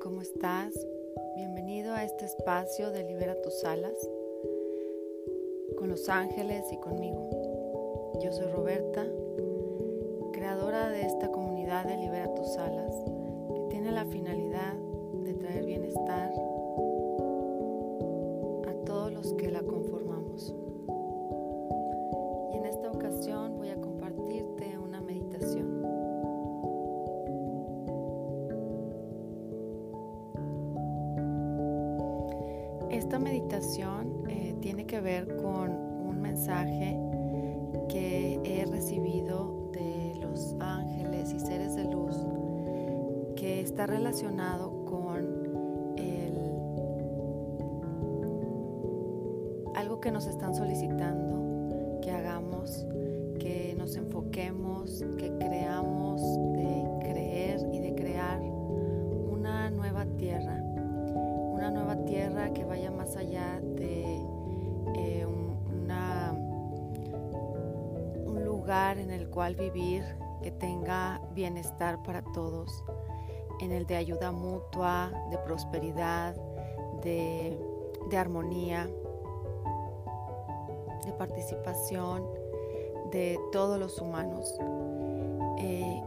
¿cómo estás? Bienvenido a este espacio de Libera tus alas con los ángeles y conmigo. Yo soy Roberta, creadora de esta comunidad de Libera tus alas, que tiene la finalidad de traer bienestar está relacionado con el, algo que nos están solicitando que hagamos, que nos enfoquemos, que creamos de creer y de crear una nueva tierra una nueva tierra que vaya más allá de eh, un, lugar en el cual vivir que tenga bienestar para todos, en el de ayuda mutua, de prosperidad, de, de armonía, de participación de todos los humanos. Eh,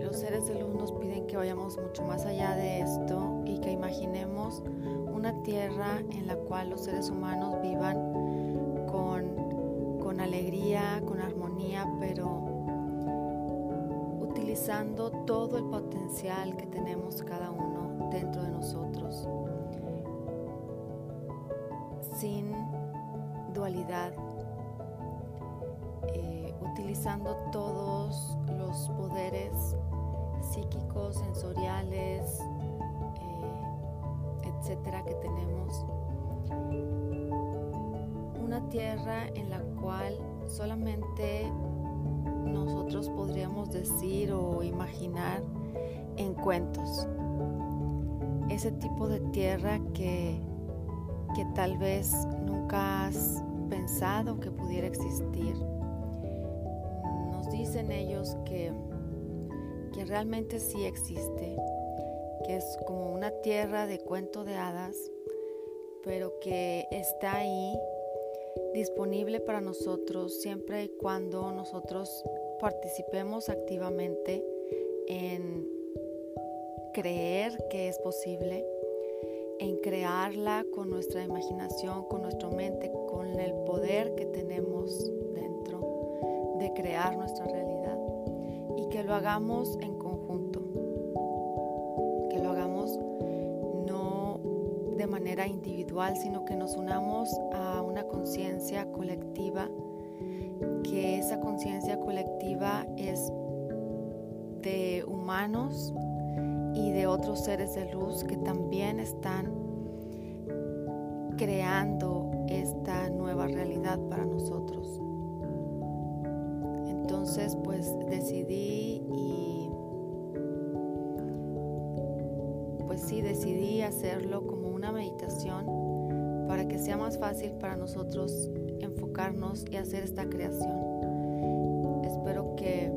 los seres de luz nos piden que vayamos mucho más allá de esto y que imaginemos una tierra en la cual los seres humanos vivan con, con alegría, con armonía, pero utilizando todo el potencial que tenemos cada uno dentro de nosotros, sin dualidad, eh, utilizando todos los poderes psíquicos, sensoriales, eh, etcétera, que tenemos. Una tierra en la cual solamente nosotros podríamos decir o imaginar en cuentos. Ese tipo de tierra que, que tal vez nunca has pensado que pudiera existir. Nos dicen ellos que que realmente sí existe, que es como una tierra de cuento de hadas, pero que está ahí disponible para nosotros siempre y cuando nosotros participemos activamente en creer que es posible, en crearla con nuestra imaginación, con nuestra mente, con el poder que tenemos dentro de crear nuestra realidad. Y que lo hagamos en individual, sino que nos unamos a una conciencia colectiva, que esa conciencia colectiva es de humanos y de otros seres de luz que también están creando esta nueva realidad para nosotros. Entonces, pues decidí y pues sí, decidí hacerlo como una meditación para que sea más fácil para nosotros enfocarnos y hacer esta creación. Espero que,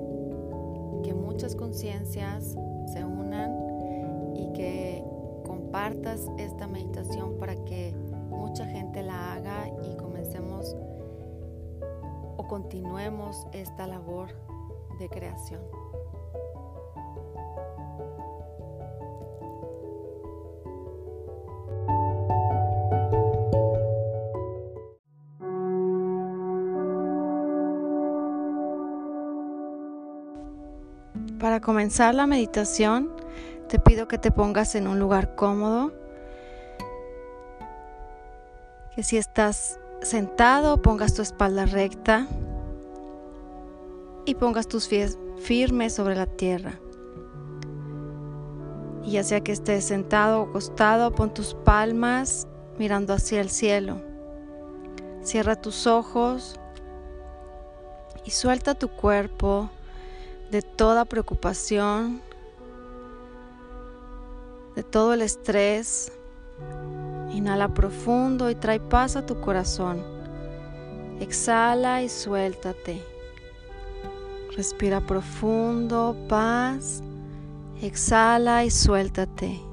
que muchas conciencias se unan y que compartas esta meditación para que mucha gente la haga y comencemos o continuemos esta labor de creación. Para comenzar la meditación, te pido que te pongas en un lugar cómodo, que si estás sentado pongas tu espalda recta y pongas tus pies firmes sobre la tierra. Y ya sea que estés sentado o acostado, pon tus palmas mirando hacia el cielo. Cierra tus ojos y suelta tu cuerpo de toda preocupación, de todo el estrés. Inhala profundo y trae paz a tu corazón. Exhala y suéltate. Respira profundo, paz. Exhala y suéltate.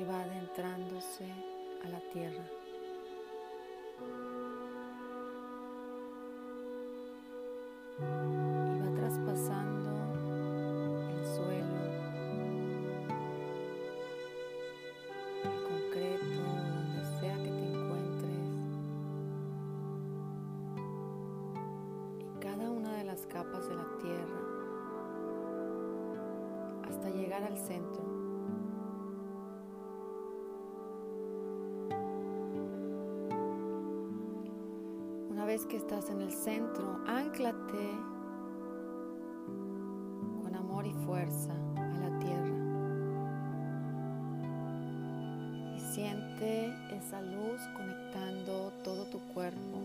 Que va adentrándose a la tierra. Y va traspasando el suelo, el concreto, donde sea que te encuentres. Y cada una de las capas de la tierra hasta llegar al centro. Que estás en el centro, anclate con amor y fuerza a la tierra. Y siente esa luz conectando todo tu cuerpo.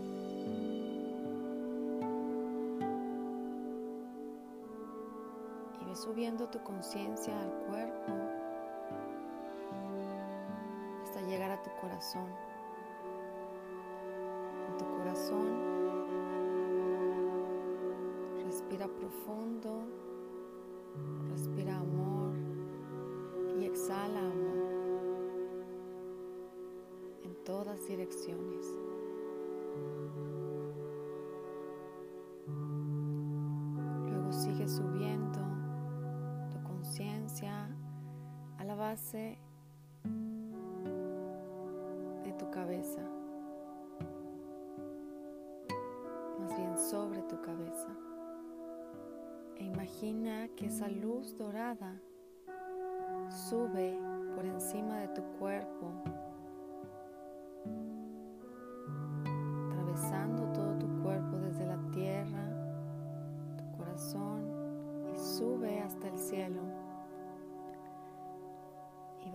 subiendo tu conciencia al cuerpo hasta llegar a tu corazón. Profundo, respira amor y exhala amor en todas direcciones. Luego sigue subiendo a la base de tu cabeza, más bien sobre tu cabeza. E imagina que esa luz dorada sube por encima de tu cuerpo, atravesando todo tu cuerpo desde la tierra, tu corazón y sube hasta el cielo.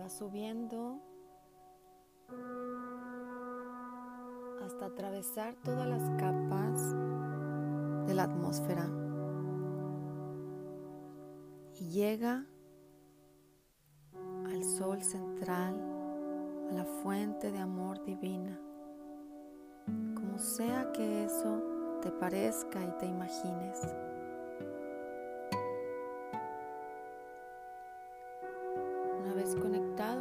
Va subiendo hasta atravesar todas las capas de la atmósfera y llega al sol central, a la fuente de amor divina, como sea que eso te parezca y te imagines.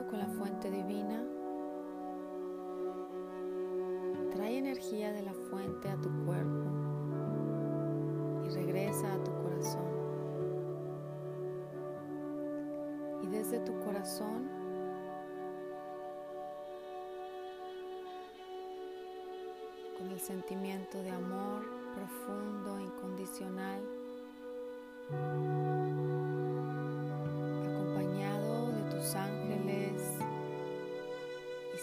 con la fuente divina, trae energía de la fuente a tu cuerpo y regresa a tu corazón. Desde tu corazón con el sentimiento de amor profundo, incondicional,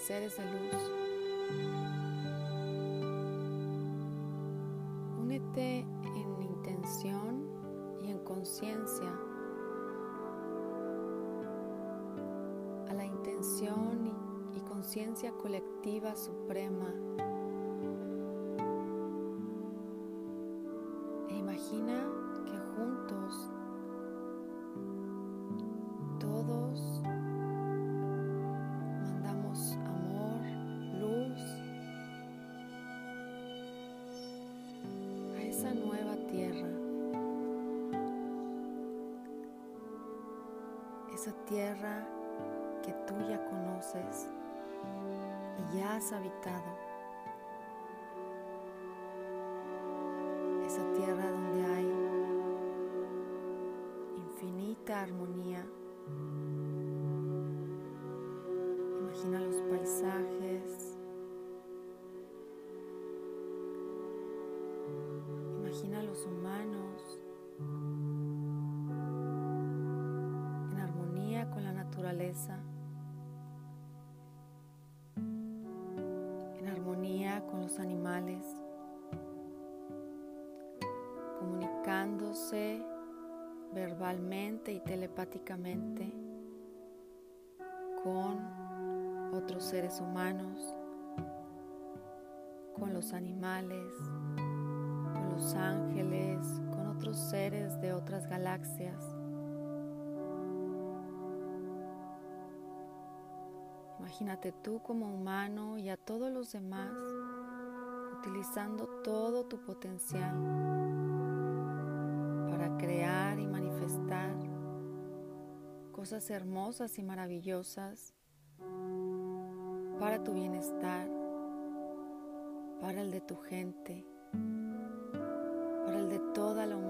seres de luz. Colectiva suprema. E imagina que juntos esa tierra que tú ya conoces ya has habitado. Esa tierra donde hay infinita armonía. Imagina los paisajes. Imagina los humanos. en armonía con los animales, comunicándose verbalmente y telepáticamente con otros seres humanos, con los animales, con los ángeles, con otros seres de otras galaxias. Imagínate tú como humano y a todos los demás utilizando todo tu potencial para crear y manifestar cosas hermosas y maravillosas para tu bienestar, para el de tu gente, para el de toda la humanidad.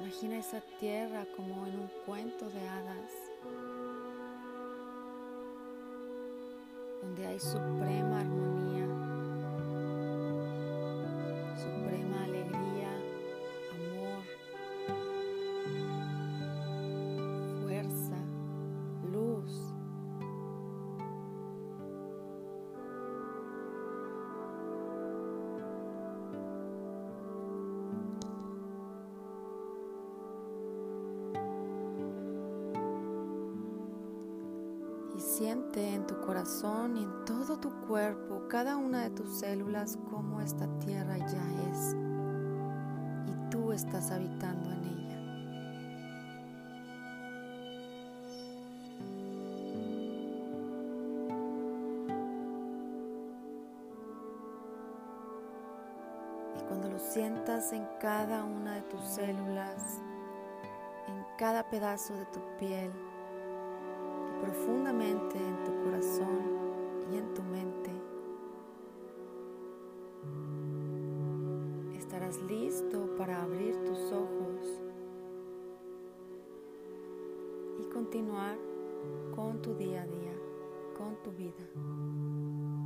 Imagina esa tierra como en un cuento de hadas, donde hay suprema armonía, Siente en tu corazón y en todo tu cuerpo, cada una de tus células, cómo esta tierra ya es y tú estás habitando en ella. Y cuando lo sientas en cada una de tus células, en cada pedazo de tu piel, profundamente en tu corazón y en tu mente, estarás listo para abrir tus ojos y continuar con tu día a día, con tu vida.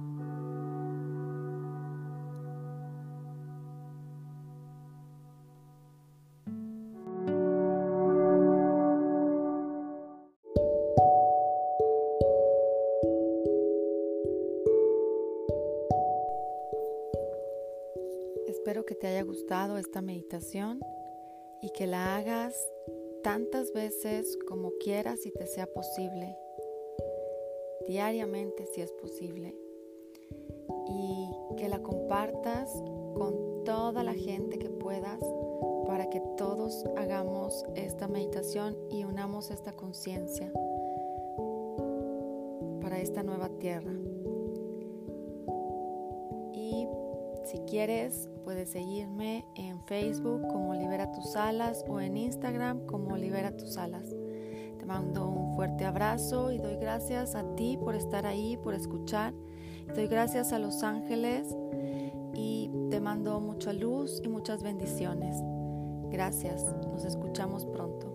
Te haya gustado esta meditación y que la hagas tantas veces como quieras y te sea posible, diariamente si es posible, y que la compartas con toda la gente que puedas para que todos hagamos esta meditación y unamos esta conciencia para esta nueva tierra. Quieres, puedes seguirme en Facebook como Libera tus alas o en Instagram como Libera tus alas. Te mando un fuerte abrazo y doy gracias a ti por estar ahí, por escuchar. Doy gracias a los ángeles y te mando mucha luz y muchas bendiciones. Gracias, nos escuchamos pronto.